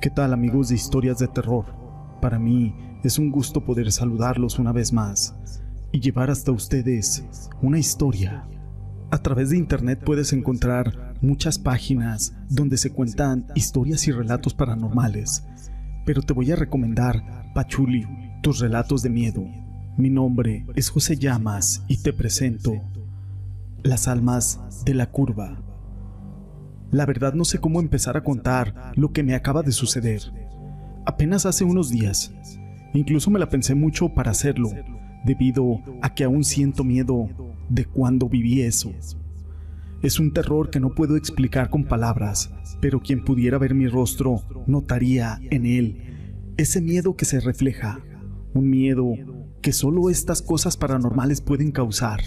¿Qué tal amigos de historias de terror? Para mí es un gusto poder saludarlos una vez más y llevar hasta ustedes una historia. A través de internet puedes encontrar muchas páginas donde se cuentan historias y relatos paranormales, pero te voy a recomendar Pachuli, tus relatos de miedo. Mi nombre es José Llamas y te presento Las almas de la curva. La verdad no sé cómo empezar a contar lo que me acaba de suceder. Apenas hace unos días. Incluso me la pensé mucho para hacerlo, debido a que aún siento miedo de cuando viví eso. Es un terror que no puedo explicar con palabras, pero quien pudiera ver mi rostro notaría en él ese miedo que se refleja, un miedo que solo estas cosas paranormales pueden causar.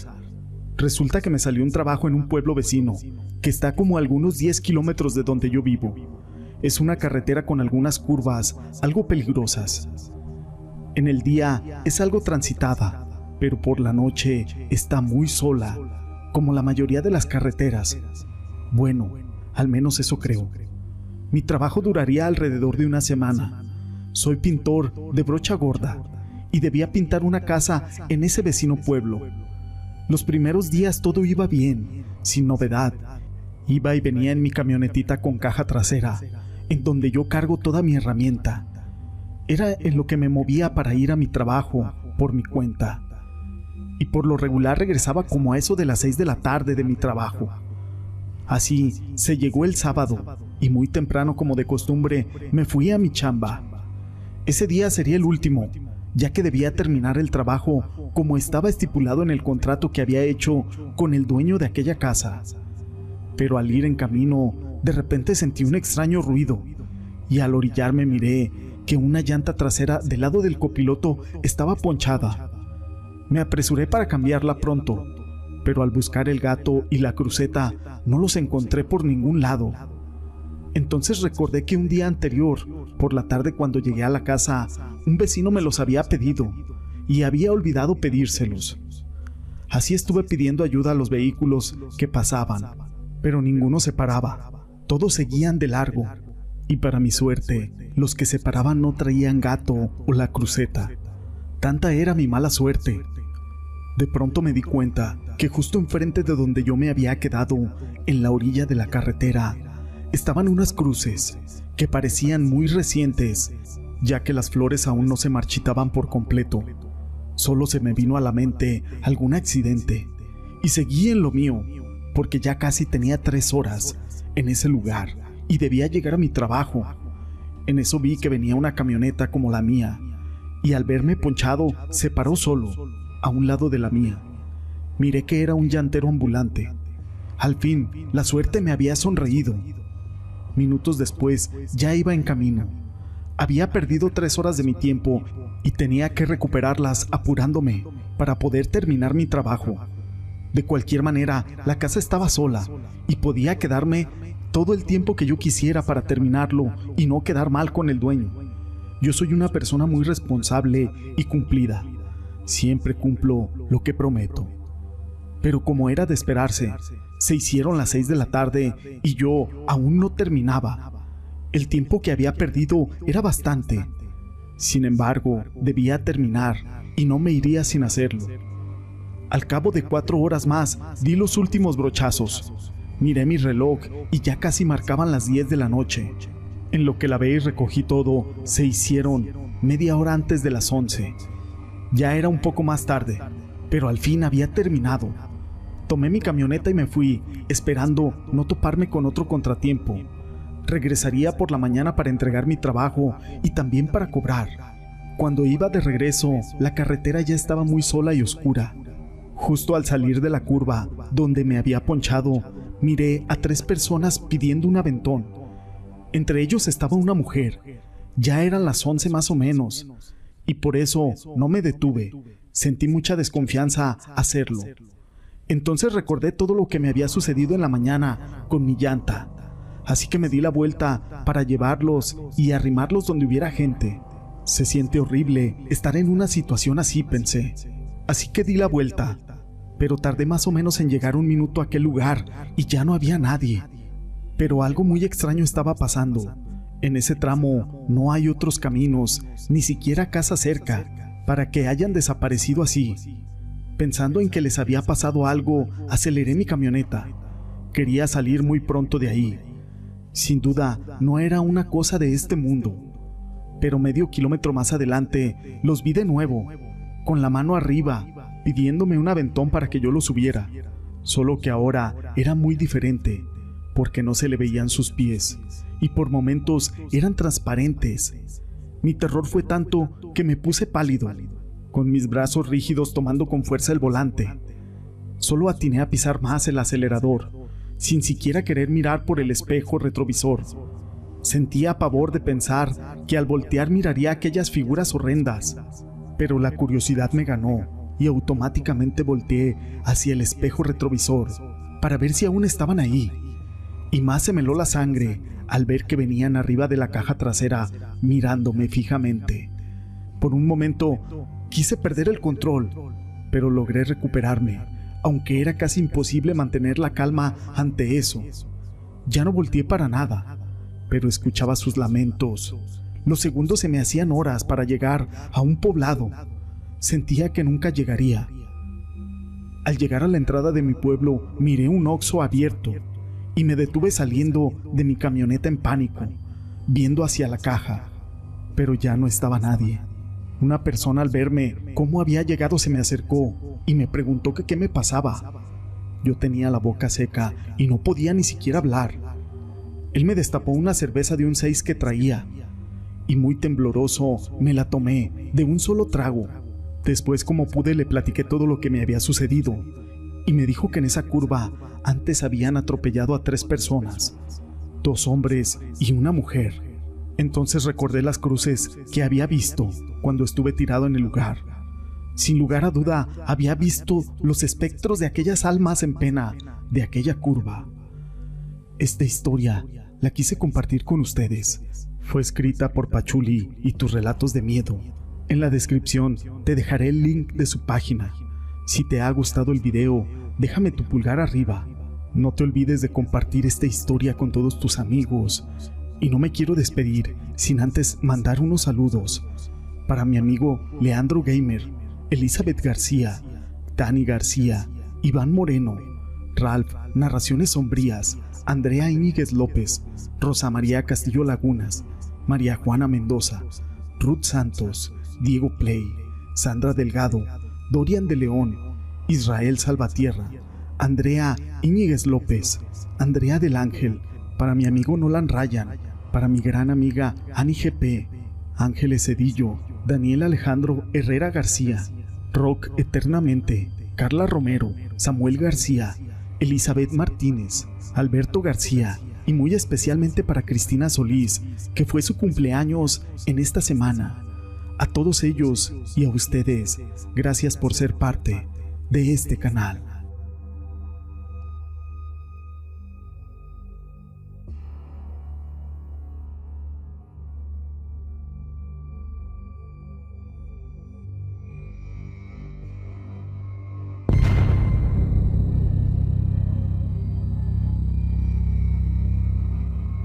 Resulta que me salió un trabajo en un pueblo vecino, que está como a algunos 10 kilómetros de donde yo vivo. Es una carretera con algunas curvas algo peligrosas. En el día es algo transitada, pero por la noche está muy sola, como la mayoría de las carreteras. Bueno, al menos eso creo. Mi trabajo duraría alrededor de una semana. Soy pintor de brocha gorda y debía pintar una casa en ese vecino pueblo los primeros días todo iba bien, sin novedad. Iba y venía en mi camionetita con caja trasera, en donde yo cargo toda mi herramienta. Era en lo que me movía para ir a mi trabajo, por mi cuenta. Y por lo regular regresaba como a eso de las seis de la tarde de mi trabajo. Así se llegó el sábado, y muy temprano como de costumbre me fui a mi chamba. Ese día sería el último, ya que debía terminar el trabajo como estaba estipulado en el contrato que había hecho con el dueño de aquella casa. Pero al ir en camino, de repente sentí un extraño ruido, y al orillarme miré que una llanta trasera del lado del copiloto estaba ponchada. Me apresuré para cambiarla pronto, pero al buscar el gato y la cruceta no los encontré por ningún lado. Entonces recordé que un día anterior, por la tarde cuando llegué a la casa, un vecino me los había pedido y había olvidado pedírselos. Así estuve pidiendo ayuda a los vehículos que pasaban, pero ninguno se paraba. Todos seguían de largo, y para mi suerte, los que se paraban no traían gato o la cruceta. Tanta era mi mala suerte. De pronto me di cuenta que justo enfrente de donde yo me había quedado, en la orilla de la carretera, estaban unas cruces que parecían muy recientes, ya que las flores aún no se marchitaban por completo. Solo se me vino a la mente algún accidente y seguí en lo mío, porque ya casi tenía tres horas en ese lugar y debía llegar a mi trabajo. En eso vi que venía una camioneta como la mía y al verme ponchado se paró solo, a un lado de la mía. Miré que era un llantero ambulante. Al fin, la suerte me había sonreído Minutos después ya iba en camino. Había perdido tres horas de mi tiempo y tenía que recuperarlas apurándome para poder terminar mi trabajo. De cualquier manera, la casa estaba sola y podía quedarme todo el tiempo que yo quisiera para terminarlo y no quedar mal con el dueño. Yo soy una persona muy responsable y cumplida. Siempre cumplo lo que prometo. Pero como era de esperarse, se hicieron las seis de la tarde y yo aún no terminaba. El tiempo que había perdido era bastante. Sin embargo, debía terminar y no me iría sin hacerlo. Al cabo de cuatro horas más, di los últimos brochazos. Miré mi reloj y ya casi marcaban las diez de la noche. En lo que lavé y recogí todo, se hicieron media hora antes de las once. Ya era un poco más tarde, pero al fin había terminado. Tomé mi camioneta y me fui, esperando no toparme con otro contratiempo. Regresaría por la mañana para entregar mi trabajo y también para cobrar. Cuando iba de regreso, la carretera ya estaba muy sola y oscura. Justo al salir de la curva, donde me había ponchado, miré a tres personas pidiendo un aventón. Entre ellos estaba una mujer. Ya eran las once más o menos, y por eso no me detuve. Sentí mucha desconfianza hacerlo. Entonces recordé todo lo que me había sucedido en la mañana con mi llanta, así que me di la vuelta para llevarlos y arrimarlos donde hubiera gente. Se siente horrible estar en una situación así, pensé. Así que di la vuelta, pero tardé más o menos en llegar un minuto a aquel lugar y ya no había nadie. Pero algo muy extraño estaba pasando. En ese tramo no hay otros caminos, ni siquiera casa cerca, para que hayan desaparecido así. Pensando en que les había pasado algo, aceleré mi camioneta. Quería salir muy pronto de ahí. Sin duda, no era una cosa de este mundo. Pero medio kilómetro más adelante, los vi de nuevo, con la mano arriba, pidiéndome un aventón para que yo lo subiera. Solo que ahora era muy diferente, porque no se le veían sus pies, y por momentos eran transparentes. Mi terror fue tanto que me puse pálido, con mis brazos rígidos tomando con fuerza el volante. Solo atiné a pisar más el acelerador, sin siquiera querer mirar por el espejo retrovisor. Sentía pavor de pensar que al voltear miraría aquellas figuras horrendas, pero la curiosidad me ganó y automáticamente volteé hacia el espejo retrovisor para ver si aún estaban ahí. Y más se me heló la sangre al ver que venían arriba de la caja trasera mirándome fijamente. Por un momento quise perder el control, pero logré recuperarme, aunque era casi imposible mantener la calma ante eso. Ya no volteé para nada, pero escuchaba sus lamentos. Los segundos se me hacían horas para llegar a un poblado. Sentía que nunca llegaría. Al llegar a la entrada de mi pueblo, miré un oxo abierto y me detuve saliendo de mi camioneta en pánico, viendo hacia la caja, pero ya no estaba nadie. Una persona al verme cómo había llegado se me acercó y me preguntó que qué me pasaba. Yo tenía la boca seca y no podía ni siquiera hablar. Él me destapó una cerveza de un seis que traía y muy tembloroso me la tomé de un solo trago. Después como pude le platiqué todo lo que me había sucedido y me dijo que en esa curva antes habían atropellado a tres personas, dos hombres y una mujer. Entonces recordé las cruces que había visto cuando estuve tirado en el lugar. Sin lugar a duda, había visto los espectros de aquellas almas en pena de aquella curva. Esta historia la quise compartir con ustedes. Fue escrita por Pachuli y tus relatos de miedo. En la descripción te dejaré el link de su página. Si te ha gustado el video, déjame tu pulgar arriba. No te olvides de compartir esta historia con todos tus amigos. Y no me quiero despedir sin antes mandar unos saludos para mi amigo Leandro Gamer, Elizabeth García, Dani García, Iván Moreno, Ralph, Narraciones Sombrías, Andrea Íñiguez López, Rosa María Castillo Lagunas, María Juana Mendoza, Ruth Santos, Diego Play, Sandra Delgado, Dorian de León, Israel Salvatierra, Andrea Íñiguez López, Andrea del Ángel, para mi amigo Nolan Ryan, para mi gran amiga Ani GP, Ángeles Cedillo, Daniel Alejandro Herrera García, Rock Eternamente, Carla Romero, Samuel García, Elizabeth Martínez, Alberto García y muy especialmente para Cristina Solís, que fue su cumpleaños en esta semana. A todos ellos y a ustedes, gracias por ser parte de este canal.